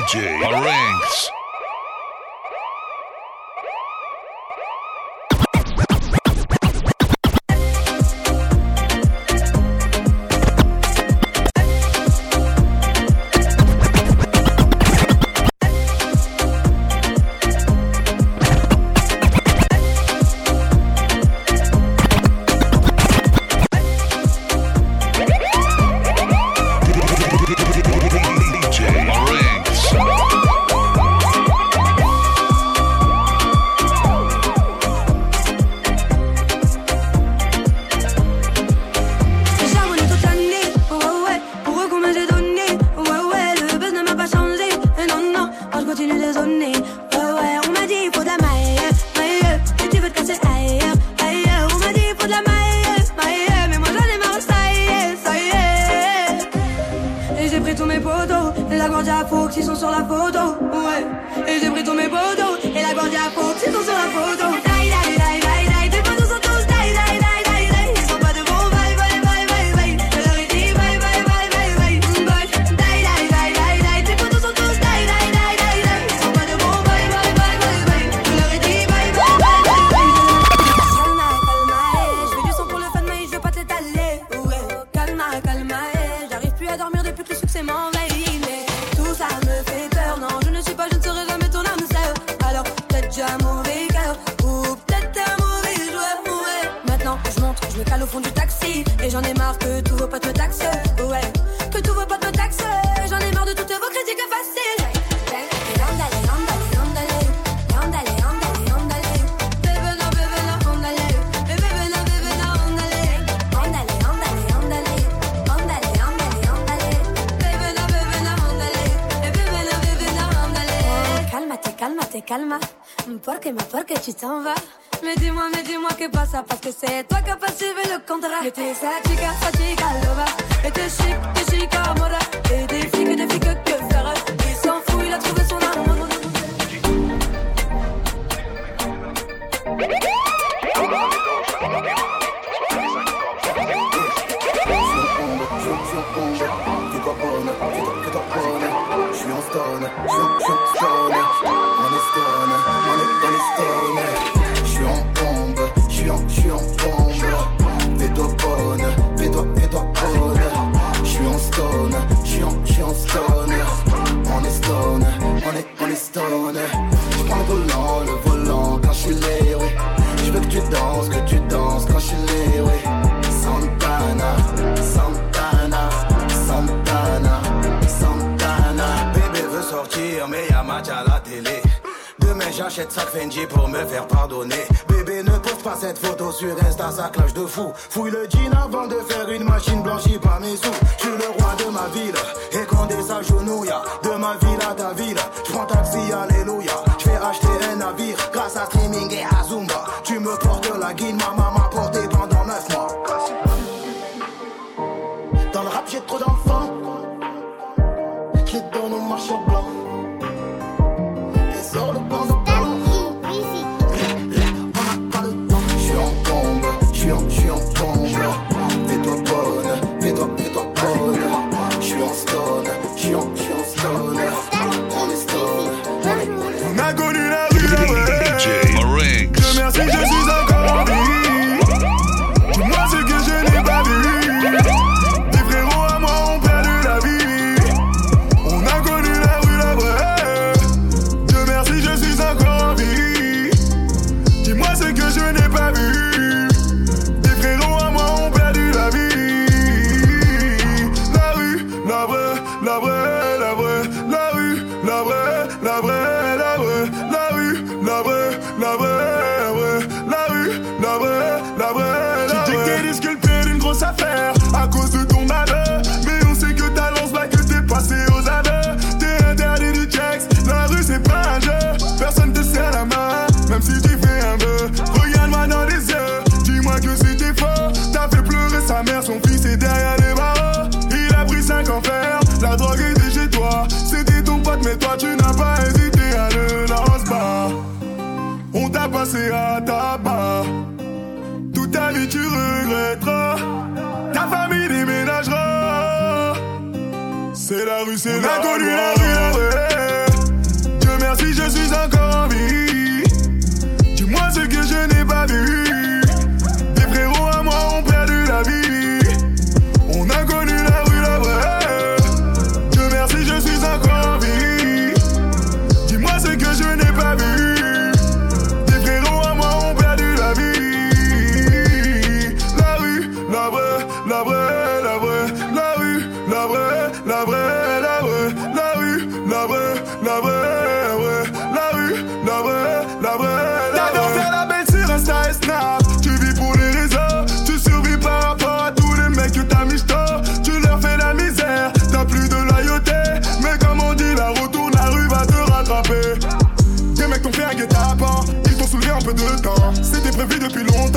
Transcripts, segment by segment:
DJ Ranks. calma. Porque me porque tu t'en vas. Mais dis-moi, mais dis-moi que pas ça, parce que c'est toi qui as percevé le contrat. Et t'es sa chica, chica loba. Et t'es chic, t'es chica amora. Et des flics, des flics que faire. Il s'en fout, il a trouvé son amour. a stoner, stoner, stoner, money stoner, money, money stoner. J'achète sac Fendi pour me faire pardonner. Bébé, ne poste pas cette photo sur Insta, ça clash de fou. Fouille le jean avant de faire une machine blanchie par mes sous. Je suis le roi de ma ville, et quand des s'agenouille, de ma ville à ta ville, je prends taxi, alléluia. Je vais acheter un navire grâce à streaming et à Zumba. Tu me portes la guine, ma maman portée pendant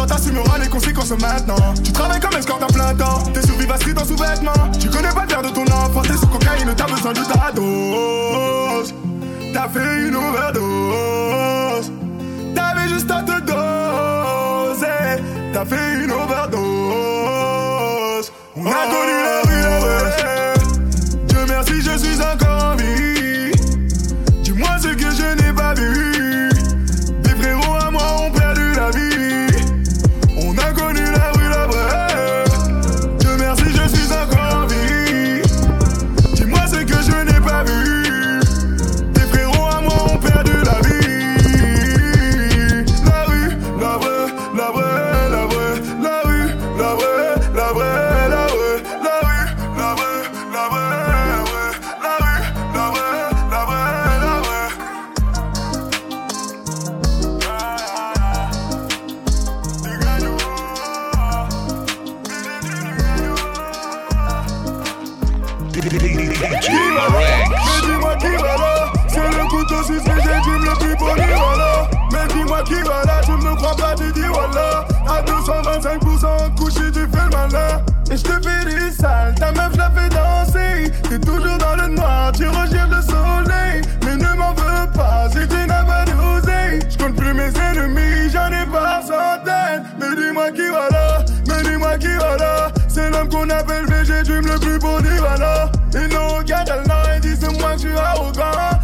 t'assumeras les conséquences maintenant. Tu travailles comme escorte à plein temps, t'es survie vasquée dans sous-vêtements. Tu connais pas le de ton enfant, t'es sous cocaïne, t'as besoin de ta dose. T'as fait une overdose. T'avais juste à te doser. T'as fait une overdose. On a connu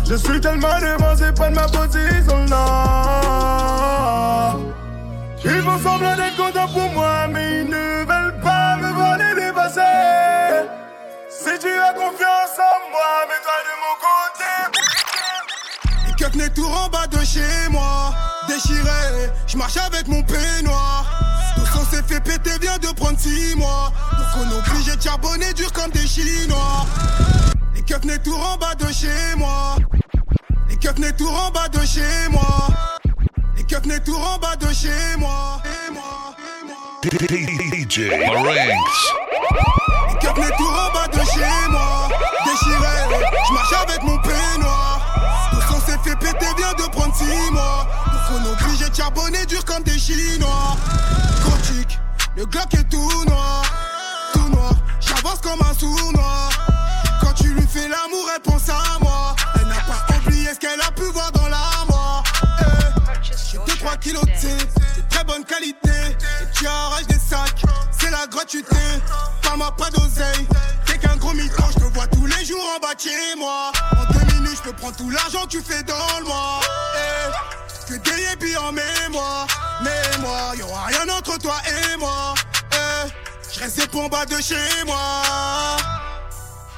Je suis tellement c'est pas de ma sont là Ils font semblant d'être contents pour moi Mais ils ne veulent pas me voir les dépasser Si tu as confiance en moi Mets-toi de mon côté Les keufs n'est tout en bas de chez moi. Déchiré, je marche avec mon peignoir. Tout s'est fait péter, vient de prendre six mois. Donc on est obligé de charbonner dur comme des Chinois? Keufs n'est tout en bas de chez moi. Les keufs n'est tout en bas de chez moi. Les keufs n'est tout en bas de chez moi. Et moi, et moi. DJ Marinx. Les keufs n'est tout en bas de chez moi. Déchiré, je marche avec mon peignoir. Tout son s'est fait péter, vient de prendre six mois. Donc on est obligé de charbonner dur comme des Chinois. Gothique, le Glock est tout noir. Tout noir, j'avance comme un sournois. Tu lui fais l'amour, elle pense à moi. Elle n'a pas oublié ce qu'elle a pu voir dans l'armoire. Eh, J'ai 2-3 kilos de de très bonne qualité. Et tu arraches des sacs, c'est la gratuité. Pas moi, pas d'oseille. T'es qu'un gros mytho, je te vois tous les jours en bas chez moi. En deux minutes, je te prends tout l'argent que tu fais dans le mois. Eh, que des yébis en mémoire. Mémoire, y'aura rien entre toi et moi. Eh, je reste pour en bas de chez moi.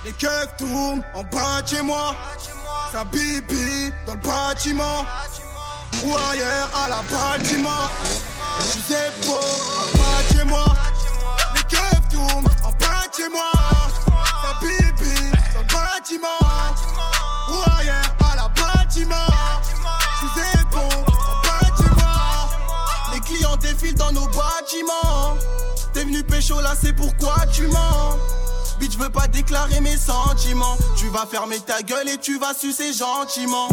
Les keufs tournent en bas de chez moi. Ça bibi dans le bâtiment. Ou ailleurs à la bâtiment. Je suis beau en bas de chez moi. Les keufs tournent en bas de chez moi. Ça bibi dans le bâtiment. Ou ailleurs à la bâtiment. Je suis beau en bas de chez moi. Les clients défilent dans nos bâtiments. T'es venu pécho là, c'est pourquoi tu mens? Bitch, veux pas déclarer mes sentiments. Tu vas fermer ta gueule et tu vas sucer gentiment.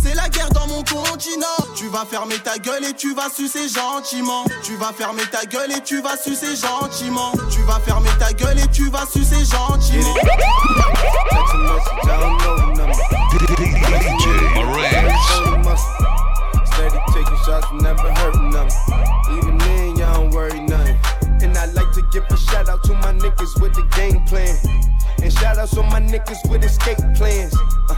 C'est la guerre dans mon continent. Tu vas fermer ta gueule et tu vas sucer gentiment. Tu vas fermer ta gueule et tu vas sucer gentiment. Tu vas fermer ta gueule et tu vas sucer gentiment. Taking shots, never them. Even don't worry give a shout out to my niggas with the game plan. And shout outs to my niggas with escape plans. Uh,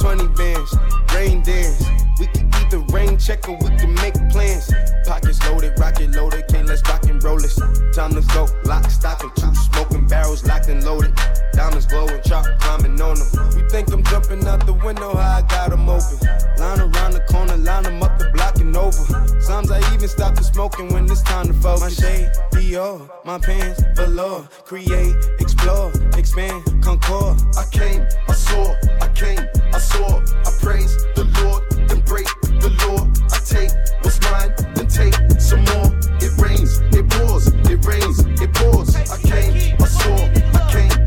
20 bands, rain dance. We can either rain check or we can make plans. Pockets loaded, rocket loaded, can't let's rock and roll this. Time to go, lock, stock, and two smoking barrels locked and loaded. Diamonds glowing, chop climbing on them. You think I'm jumping out the window, how I got them open. Line around the corner, line them up the block and over. over. Sometimes I even stop the smoking when it's time to focus. My shade, Dior, my pants, velour. Create, explore, expand, concord. I came, I saw, I came, I saw, I praise the Lord, then break the law. I take what's mine, then take some more. It rains, it pours, it rains, it pours. I came, I saw, I came,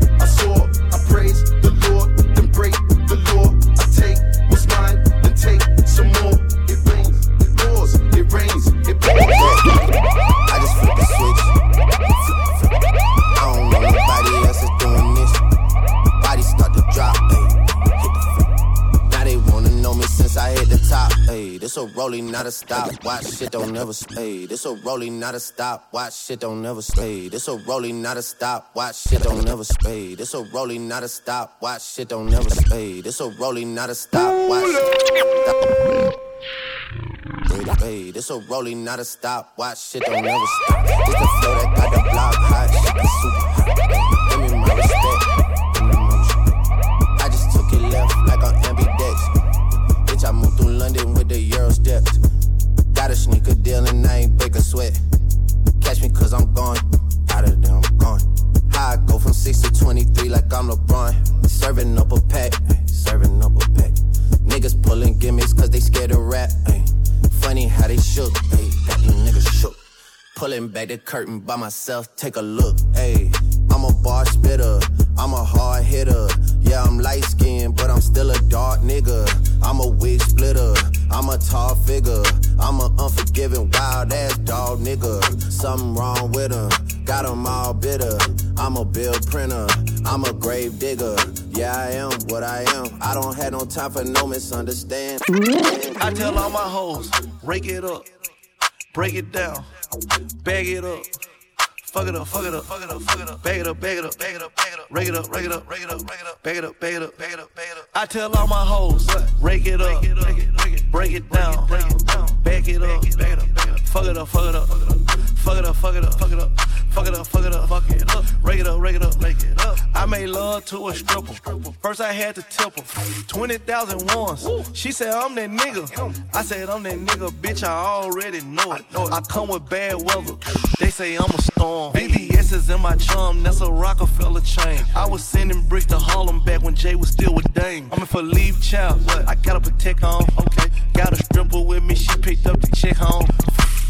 This a rolling, not a stop. Watch shit don't never stay. This a rolling, not a stop. Watch shit don't never stay. This a rolling, not a stop. Watch shit don't never stay. This a rolling, not a stop. Watch shit don't never stay. This a rolling, not a stop. Watch shit. Hey, this a rolling, not a stop. Watch shit don't never stop. This the flow that got the block hot. Shit super hot. Give me my respect. London with the Euro steps. Got a sneaker deal and I ain't break a sweat. Catch me cause I'm gone. Out of there, I'm gone. I go from 6 to 23 like I'm LeBron. Serving up a pack, ay, serving up a pack. Niggas pulling gimmicks cause they scared to rap. ay. Funny how they shook, ay, got niggas shook. Pulling back the curtain by myself, take a look. Hey, I'm a bar spitter, I'm a hard hitter. Yeah, I'm light skinned, but I'm still a dark nigga. I'm a wig splitter, I'm a tall figure. I'm a unforgiving, wild ass dog nigga. Something wrong with him, got him all bitter. I'm a bill printer, I'm a grave digger. Yeah, I am what I am. I don't have no time for no misunderstand. I tell all my hoes, rake it up, break it down, bag it up. Fuck it up, fuck it up, fuck it up, fuck it up. Bag it up, bag it up, bag it up, bag it up. Rake it up, rake it up, rake it up, rake it up. Bag it up, bag it up, bag it up, bag it up. I tell all my hoes, rake it up, break it down, back it up, back it up. Fuck it up, fuck it up, fuck it up, fuck it up, fuck it up. Fuck it up, fuck it up, fuck it up. Rake it up, rake it up, rake it up. I made love to a stripper. First I had to tip her. 20,000 once. She said, I'm that nigga. I said, I'm that nigga, bitch. I already know it. I come with bad weather. Say I'm a storm. BBS is in my chum, that's a Rockefeller chain. I was sending bricks to Harlem back when Jay was still with Dame. I'm in for leave child. I gotta protect on. Okay. Got a stripper with me, she picked up the check home.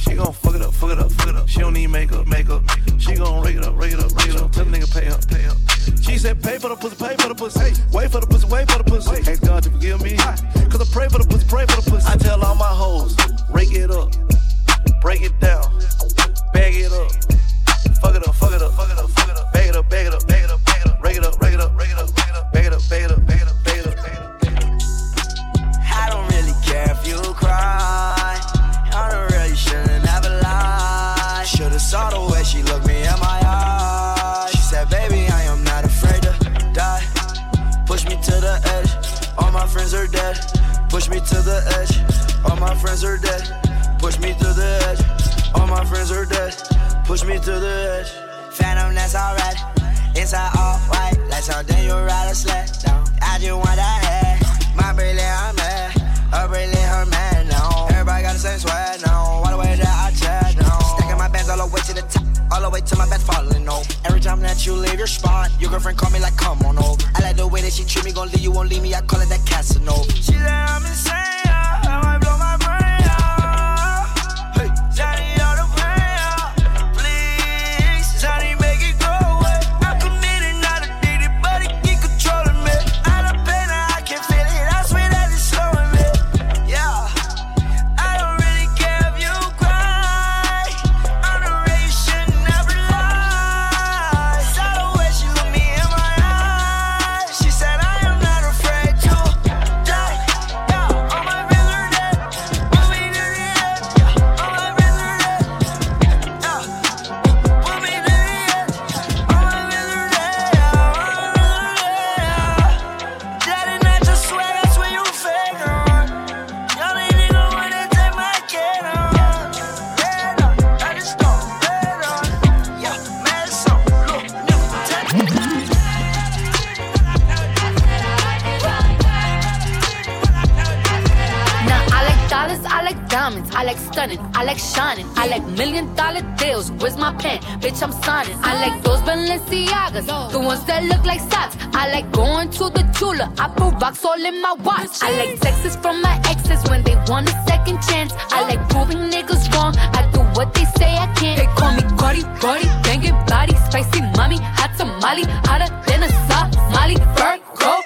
She gon' fuck it up, fuck it up, fuck it up. She don't need makeup, makeup. She gon' rake it up, rake it up, rake it up. Tell the nigga pay up, pay up. She said pay for the pussy, pay for the pussy. Hey, wait for the pussy, wait for the pussy. Ask God to forgive me. Cause I pray for the pussy, pray for the pussy. I tell all my hoes, rake it up, break it down, bag it up. Fuck it up, fuck it up, fuck it up, fuck it up. Bag it up, bag it up, bag it up, bag it up. Rake it up, rake it up, rake it up, rake it up. Bag it up, bag it up, bag it up, bag it up, bag it up. I don't really care if you cry. I don't really shouldn't ever lie. Should've saw the way she looked me in my eyes. She said, baby, I am not afraid to die. Push me to the edge. All my friends are dead. Push me to the edge. All my friends are dead. Push me to the edge. All my friends are dead. Push me to the edge. Phantom, that's alright. Inside all white, like something you ride a sled down. I just want that head. My brilliant, I'm mad. A brilliant, her man now. Everybody got the same swag now. All the way that I chat now. Stacking my bands all the way to the top. All the way to my bed falling over. Every time that you leave your spot, your girlfriend call me like, come on over. I like the way that she treat me, gon' leave you, won't leave me. I call it that Casanova. She said I'm insane. I might blow the ones that look like socks. I like going to the Tula. I put rocks all in my watch. I like texts from my exes when they want a second chance. I like proving niggas wrong. I do what they say I can't. They call me Cardi, Cardi, banging body, spicy mommy, hot tamale, hotter than a Somali. Virgo,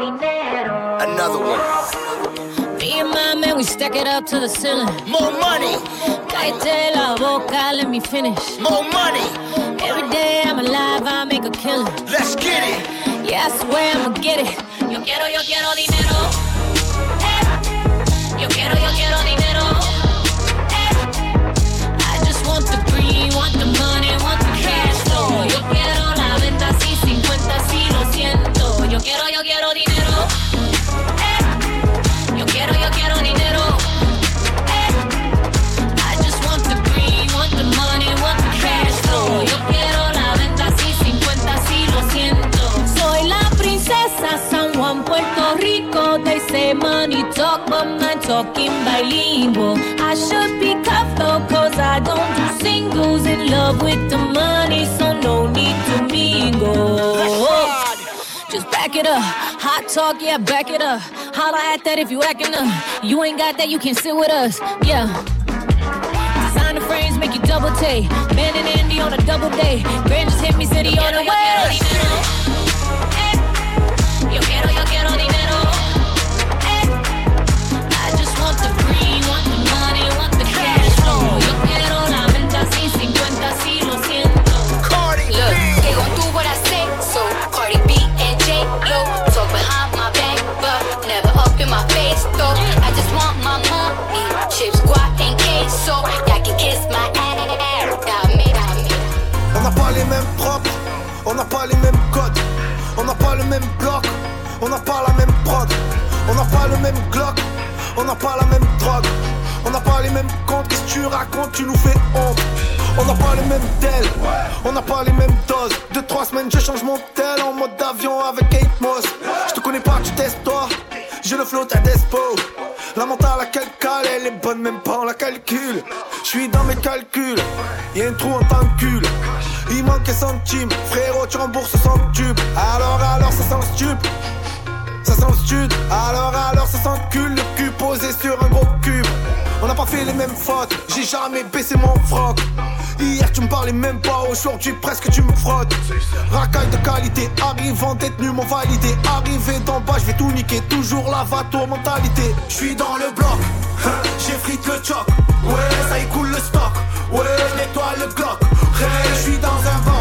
Dinero. Another one. Me and my man, we stack it up to the ceiling. More money. Cállate la boca, let me finish. More money. Every day I'm alive, I make a killing. Let's get it. Yeah, I swear I'ma get it. Yo quiero, yo quiero dinero. Eh. Yo quiero, yo quiero dinero. Eh. I just want the green, want the money, want the cash flow. Yo quiero la venta, sí, 50, sí, lo Yo quiero, yo quiero dinero. Eh. Yo quiero, yo quiero dinero. Eh. I just want the green, want the money, want the cash flow. Yo quiero la venta, sí, 50, sí, lo siento. Soy la princesa San Juan, Puerto Rico. They say money talk, but my talking bilingual. I should be though, cause I don't do singles. In love with the money, so no need to mingle. Back it up. Hot talk, yeah, back it up. Holla at that if you acting up. You ain't got that, you can sit with us. Yeah. Designer frames make you double take. Man and Andy on a double day. Grand just hit me, city on the way. On n'a pas les mêmes propres, on n'a pas les mêmes codes, on n'a pas le même bloc, on n'a pas la même prod, on n'a pas le même Glock, on n'a pas la même drogue, on n'a pas les mêmes comptes, qu'est-ce que tu racontes, tu nous fais honte. On n'a pas les mêmes tel, on n'a pas les mêmes doses. Deux, trois semaines, je change mon tel en mode avion avec 8 Moss. Je te connais pas, tu testes toi. J'ai le flow, t'as despo. La mentale, la calcale, elle est bonne, même pas on la calcule. Je dans mes calculs, y'a un trou en t'encule. Il manque un centime, frérot, tu rembourses sans tube. Alors, alors, ça sent stup. Ça sent stud, alors alors ça sent cul, le cul posé sur un gros cube. On n'a pas fait les mêmes fautes, j'ai jamais baissé mon froc. Hier tu me parlais même pas, aujourd'hui presque tu me frottes. Racaille de qualité, arrivant détenu m'ont validé. Arrivé d'en bas, je vais tout niquer, toujours la vato mentalité. Je suis dans le bloc, hein, j'effrite le choc. Ouais, ça écoule le stock. Ouais, nettoie le Glock. Hey, je suis dans un vent,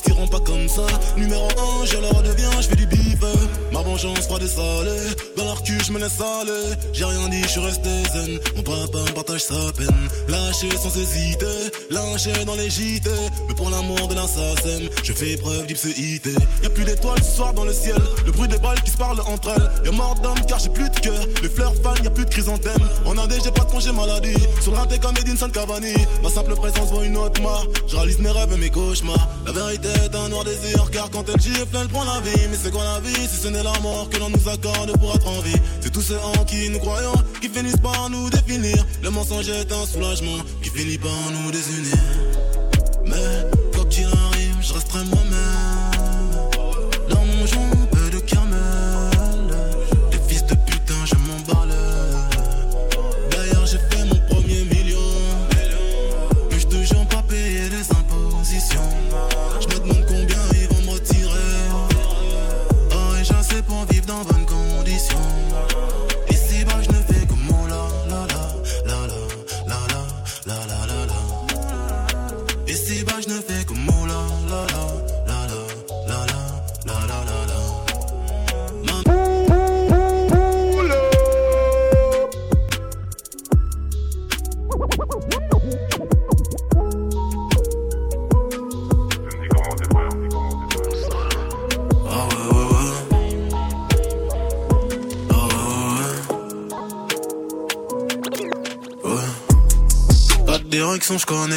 ne sentiront pas comme ça. Numéro 1, je leur deviens, je fais du bif. Ma vengeance froide et salée. Dans leur cul, je me laisse aller. J'ai rien dit, je suis resté zen. Mon papa me partage sa peine. Lâché sans hésiter. Lâché dans les JT. Mais pour l'amour de l'assassin, je fais preuve d'ipséité. Y'a plus d'étoiles ce soir dans le ciel. Le bruit des balles qui se parlent entre elles. Y'a mort d'homme car j'ai plus de cœur. Les fleurs fanent, y'a plus de chrysanthème. En Inde, j'ai pas de congé maladie. Sur le rinté comme Edinson Cavani. Ma simple présence vaut une autre marque. Je réalise mes rêves et mes cauchemars. La vérité est un noir désir. Car quand elle gifle, elle prend la vie. Mais c'est quoi la vie si ce n'est la mort que l'on nous accorde pour être en vie? C'est tous ceux en qui nous croyons qui finissent par nous définir. Le mensonge est un soulagement qui finit par nous désunir. Mais quoi qu'il arrive, je resterai moi-même.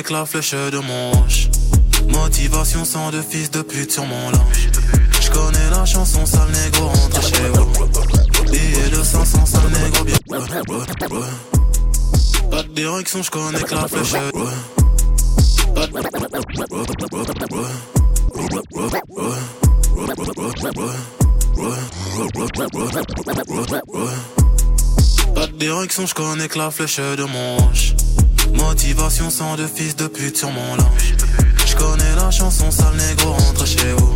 Que la flèche de manche. Motivation sans de fils de pute sur mon linge. Je connais la chanson, sale négro, rentre chez vous. Billet de 500, sale négro, bien. Pas de direction, je connais que la flèche. Ouais. Pas de. Pas de direction, je connais que la flèche de manche. Motivation sans de fils de pute sur mon linge. Je connais la chanson, sale négro, rentre chez vous.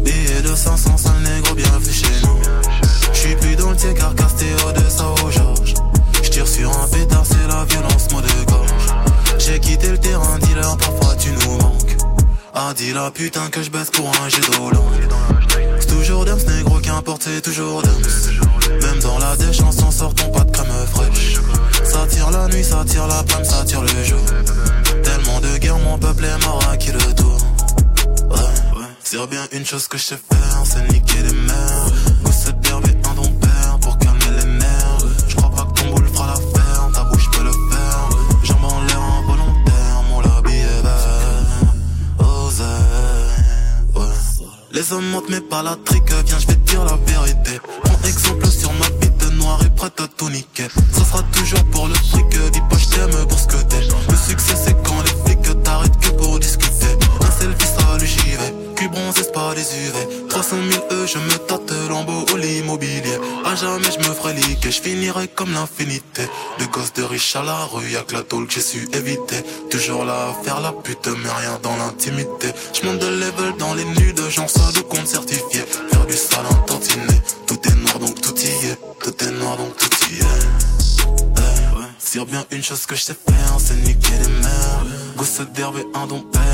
Billet de 500, sale négro, bienvenue chez nous. J'suis plus dans le tiers car Castéo de Sao Georges. J'tire sur un pétard, c'est la violence, mot de gorge. J'ai quitté le terrain, dealer, parfois tu nous manques. Ah, dis la putain que je baisse pour un jet C'est toujours Dams, négro, qu'importe, c'est toujours Dams. Même dans la dèche, en s'en sortant pas de crème fraîche. Ça tire la nuit, ça tire la panne, ça tire le jour. Tellement de guerre, mon peuple est mort à qui le tour? Ouais, ouais. C'est bien une chose que je sais faire, c'est niquer les mères. Gosse d'herbe et un don père pour calmer les nerfs. Je crois pas que ton boule fera l'affaire, ta bouche peut le faire. Jambes en l'air involontaire, mon lobby est vert. Ouais. Les hommes mentent mais pas la trique, viens je vais te dire la vérité. Prends exemple sur ma prête à. Ça sera toujours pour le fric, dis pas je t'aime pour ce que t'es. Le succès c'est quand les c'est pas des UV. 300 000 E, je me tâte lambeau ou l'immobilier. À jamais je me ferai liquer, je finirai comme l'infinité. De gosses de riches à la rue, y'a que la tôle que j'ai su éviter. Toujours là à faire la pute, mais rien dans l'intimité. Je monte de level dans les nudes, j'en sors de compte certifié. Faire du sale tantinet, tout est noir donc tout y est. Tout est noir donc tout y est. Eh, ouais. Sur bien une chose que je sais faire, c'est niquer les mères. Gosse d'herbe et un don père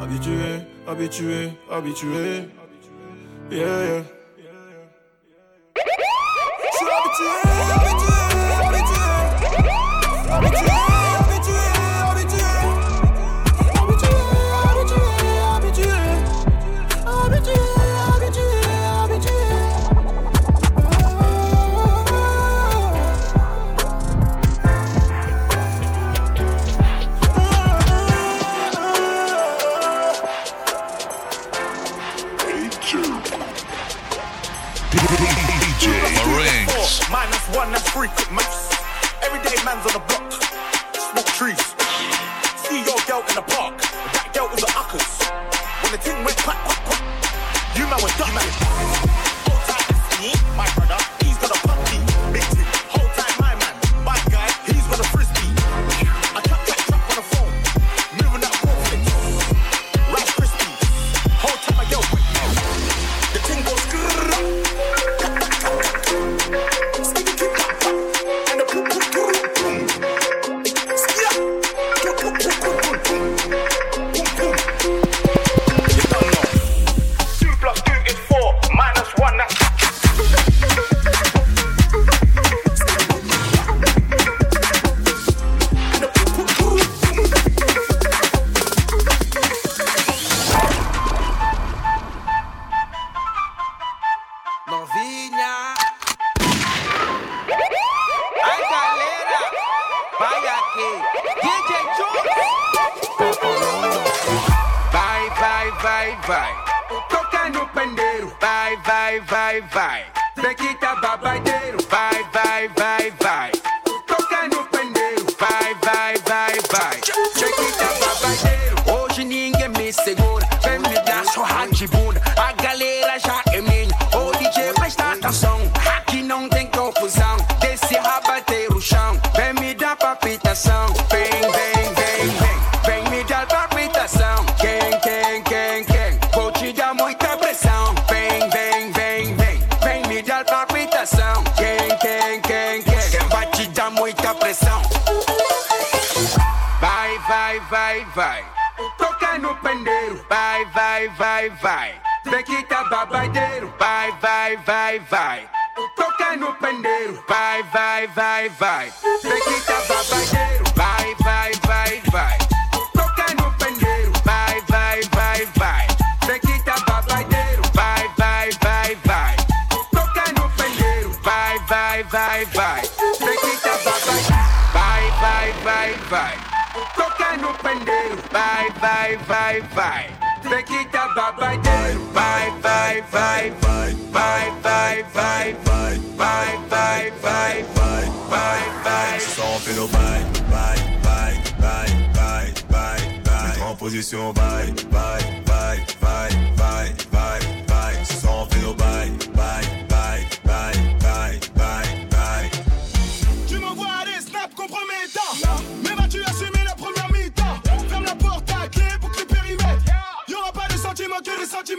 Habitué, habitué, habitué. Yeah, yeah. Je suis habitué, habitué. Habitué, habitué, palpitação. Vem, vem, vem, vem. Vem me dar palpitação. Quem, quem, quem, quem? Vou te dar muita pressão. Vem, vem, vem, vem. Vem me dar palpitação. Quem, quem, quem, quem? Vai te dar muita pressão? Vai, vai, vai, vai. Toca no pandeiro. Vai, vai, vai, vai. Bequita babadeiro. Vai, vai, vai, vai. Toca no pandeiro. Vai, vai, vai, vai. Bequita babadeiro. Vai, vai, bandeiro, vai, vai, vai, vai. Pequita babadeiro, vai, vai, vai, vai, vai, vai, vai, vai, vai, vai, vai, vai, vai, vai. Só pelo vai, vai, vai, vai, vai, vai, vai. Composição vai, vai.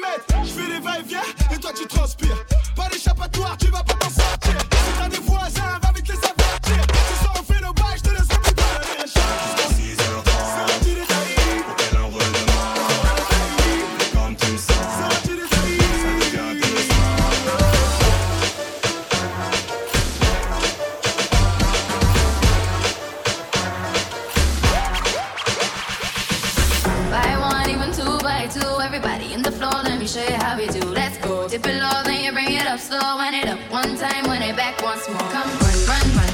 mètres, je fais les va-et-vient et toi tu transpires. Pas d'échappatoire, tu vas pas it up one time, when it back once more. Come run, run, run.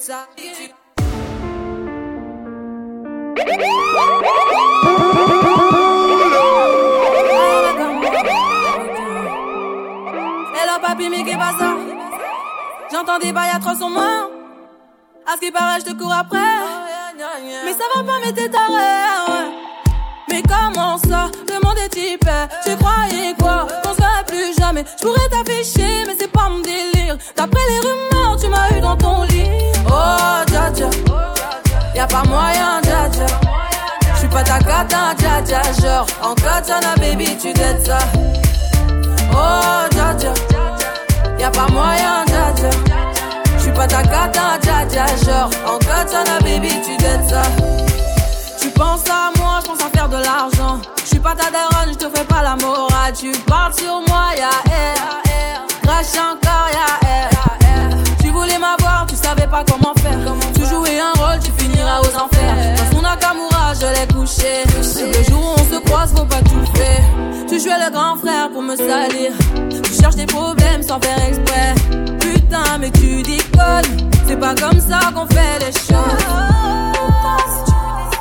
Dettes ça. Hello papi, mais qu'est ça? J'entends des bails en moi. À ce qui paraît, je te cours après. Mais ça va pas, mais t'es taré. ouais. Mais comment ça? Le monde est type. Tu croyais quoi? Jamais. Je pourrais t'afficher, mais c'est pas mon délire. D'après les rumeurs, tu m'as eu dans ton lit. Oh, dja dja. Y'a pas moyen, dja dja. J'suis pas ta cata, dja dja. Genre, en katana, baby, tu dettes ça. Oh, dja dja. Y'a pas moyen, dja dja. J'suis pas ta cata, dja dja. Genre, en katana, baby, tu dettes ça. Tu penses à moi, je pense à faire de l'argent. Je suis pas ta daronne, je te fais pas la morale. Tu parles sur moi, y'a air. Crash encore, y'a air. Tu voulais m'avoir, tu savais pas comment faire. Tu jouais un rôle, tu finiras aux enfers. Dans son Nakamura, je l'ai couché. Le jour où on se croise, faut pas tout faire. Tu jouais le grand frère pour me salir. Tu cherches des problèmes sans faire exprès. Putain, mais tu déconnes. C'est pas comme ça qu'on fait les choses.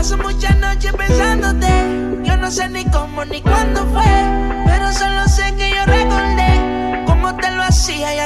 Paso muchas noches pensándote. Yo no sé ni cómo ni cuándo fue. Pero solo sé que yo recordé cómo te lo hacía y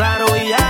claro y ya.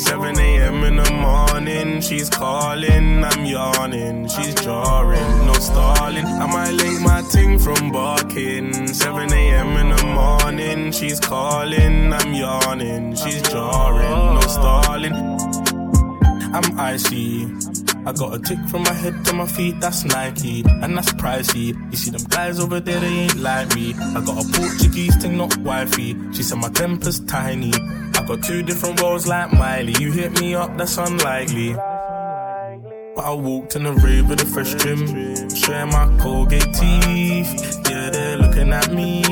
7 a.m. in the morning. She's calling, I'm yawning. She's jarring, no stalling. I might link my ting from barking. 7 a.m. in the morning. She's calling, I'm yawning. She's jarring, no stalling. I'm icy. I got a tick from my head to my feet, that's Nike, and that's pricey. You see them guys over there, they ain't like me. I got a Portuguese thing, not wifey. She said my temper's tiny. I got two different roles like Miley. You hit me up, that's unlikely. But I walked in the rave with a fresh trim, showing my Colgate teeth. Yeah, they're looking at me,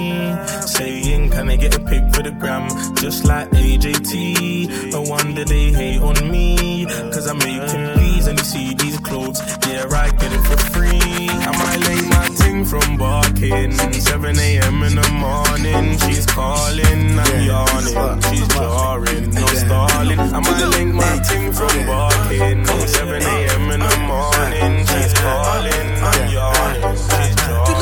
saying, Can I get a pic for the gram? Just like AJT. No wonder they hate on me, cause I make him please and you see these clothes. Yeah, I get it for free. I might lay my ting from barking. 7 a.m. in the morning, she's calling, I'm yawning. She's jarring, no stalling. I might link my ting from barking. 7 a.m. in the morning, she's calling, I'm yawning. She's jarring.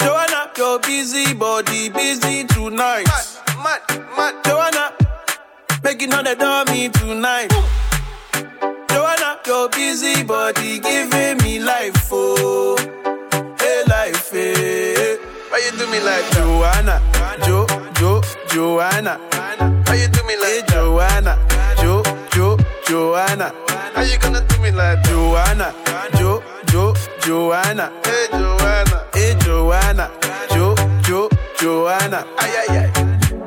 Joanna, your busy body busy tonight. Mad, mad, mad. Joanna, making all the dummy tonight. Joanna, your busy body giving me life, oh, hey life, hey. Why you do me like Joanna, Jo, Jo, Joanna? Why you do me like hey, Joanna, Jo, Jo, Joanna? How you gonna do me like Joanna, Jo, Jo, Joanna? Hey Joanna, hey Joanna, Jo, Jo, Joanna? Ay ay ay.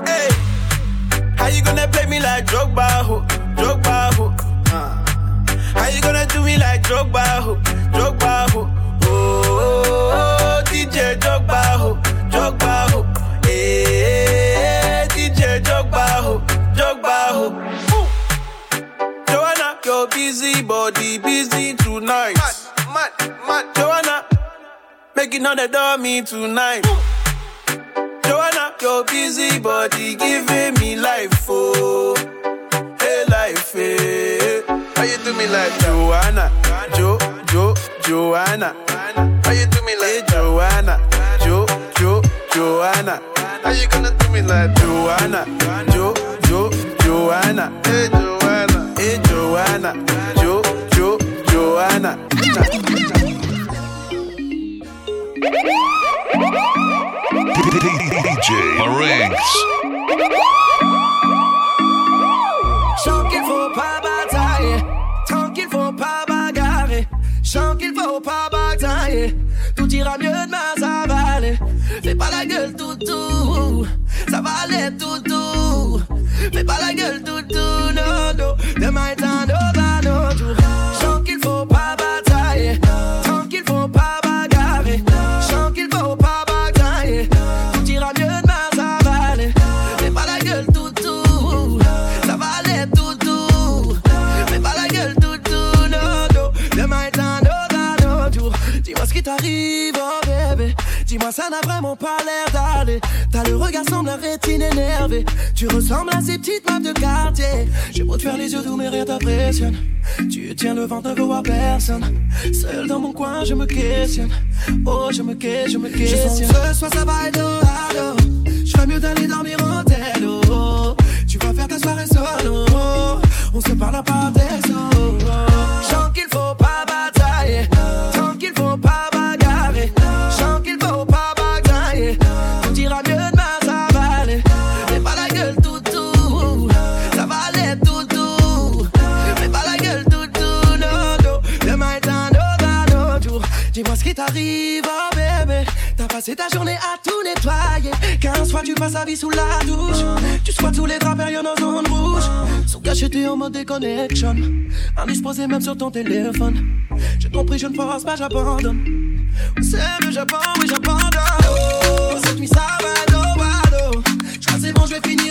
Hey, how you gonna play me like Drogba, ho, Drogba, ho? How you gonna do me like Drogba, ho, Drogba, ho? Oh, oh, oh, DJ Drogba, ho, Drogba, ho. Eh, hey, DJ Drogba, ho, Drogba, ho. Ooh. Joanna, your busy body busy tonight. Mad, mad, mad. Joanna, making all the dummy tonight. Joanna, your busy body giving me life, oh, hey life, hey. How you do me like Joanna, Jo, Jo, Joanna? How you do me like hey, Joanna, Jo, Jo, Joanna? How you gonna do me like Joanna, Jo, Jo, Joanna? Hey Joanna, hey Joanna, Jo, Jo, Joanna? DJ Marinx. ira mieux demain, ça va aller. Fais pas la gueule tout tout, ça va aller tout tout. Fais pas la gueule tout tout, non. n'a vraiment pas l'air d'aller. T'as le regard semble un rétine énervé. Tu ressembles à ces petites meufs de quartier. J'ai beau te faire les yeux doux, mais rien t'impressionne. Tu tiens le vent, ne voir personne. Seul dans mon coin, je me questionne. Oh, je me questionne, je me questionne. Je ce soir, ça va être allô. Je mieux d'aller dormir en tête. Oh. Tu vas faire ta soirée solo. On se parle pas des autres. Chant qu'il faut pas. passer ta journée à tout nettoyer. 15 fois tu passes la vie sous la douche. Tu sois tous les draps périodes en zone rouge. Sous t'es en mode déconnection. Un disposé même sur ton téléphone. J'ai compris, je ne force pas, j'abandonne. C'est le j'abandonne, oui, j'abandonne. Oh, cette nuit, ça va, do, Je crois c'est bon, je vais finir.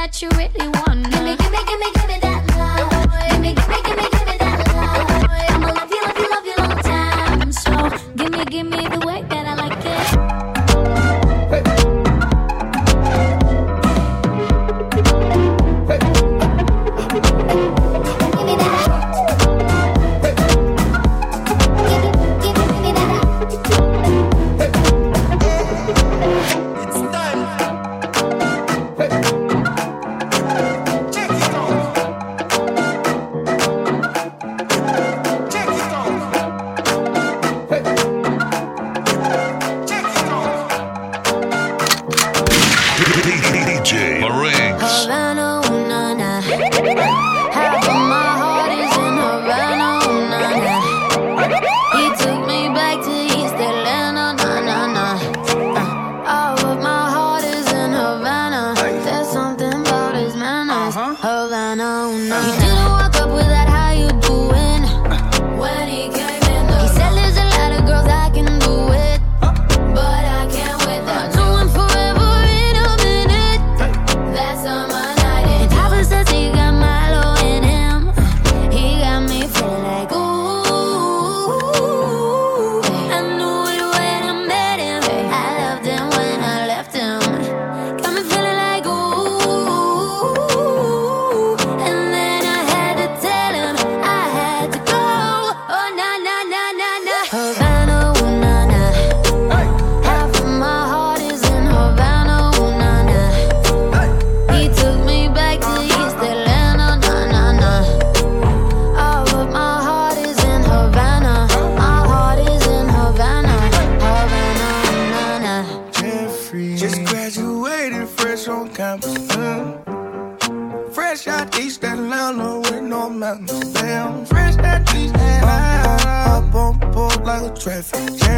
that you really want. Gimme, gimme, gimme, gimme. mountains. Say I'm fresh at least. Up on like a traffic jam.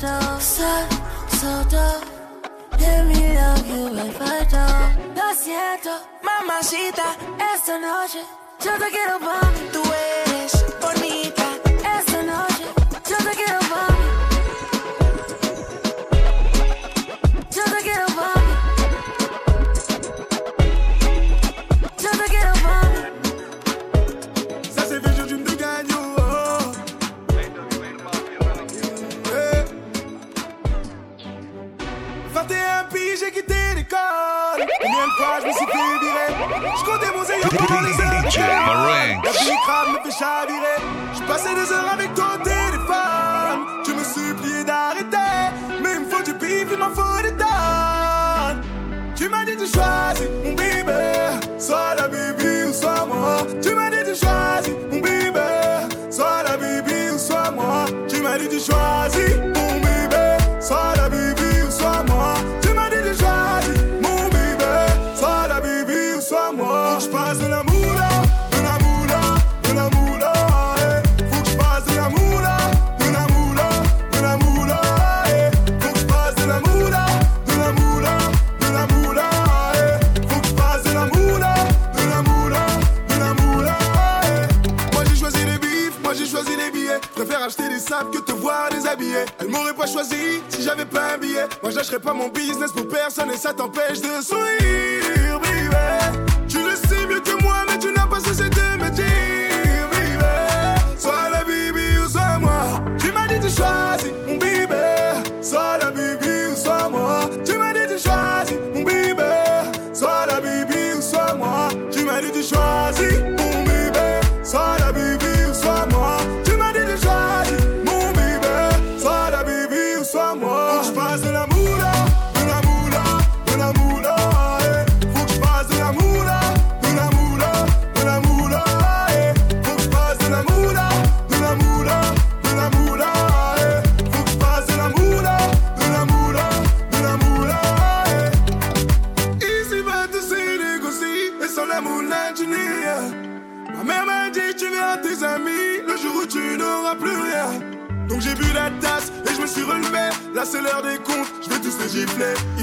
don't Ser solo Let me love you if I don't Lo siento, mamacita Esta noche yo te quiero para mí. Tú eres bonita. DJ La vie crame, des heures avec toi, Elle m'aurait pas choisi si j'avais pas un billet. Moi, je lâcherais pas mon business pour personne et ça t'empêche de sourire, Tu le sais mieux que moi, mais tu n'as pas société.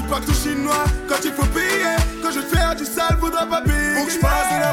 Pas tout chinois quand il faut payer. Quand je vais faire du sale, faudra pas payer. Pour que je passe de la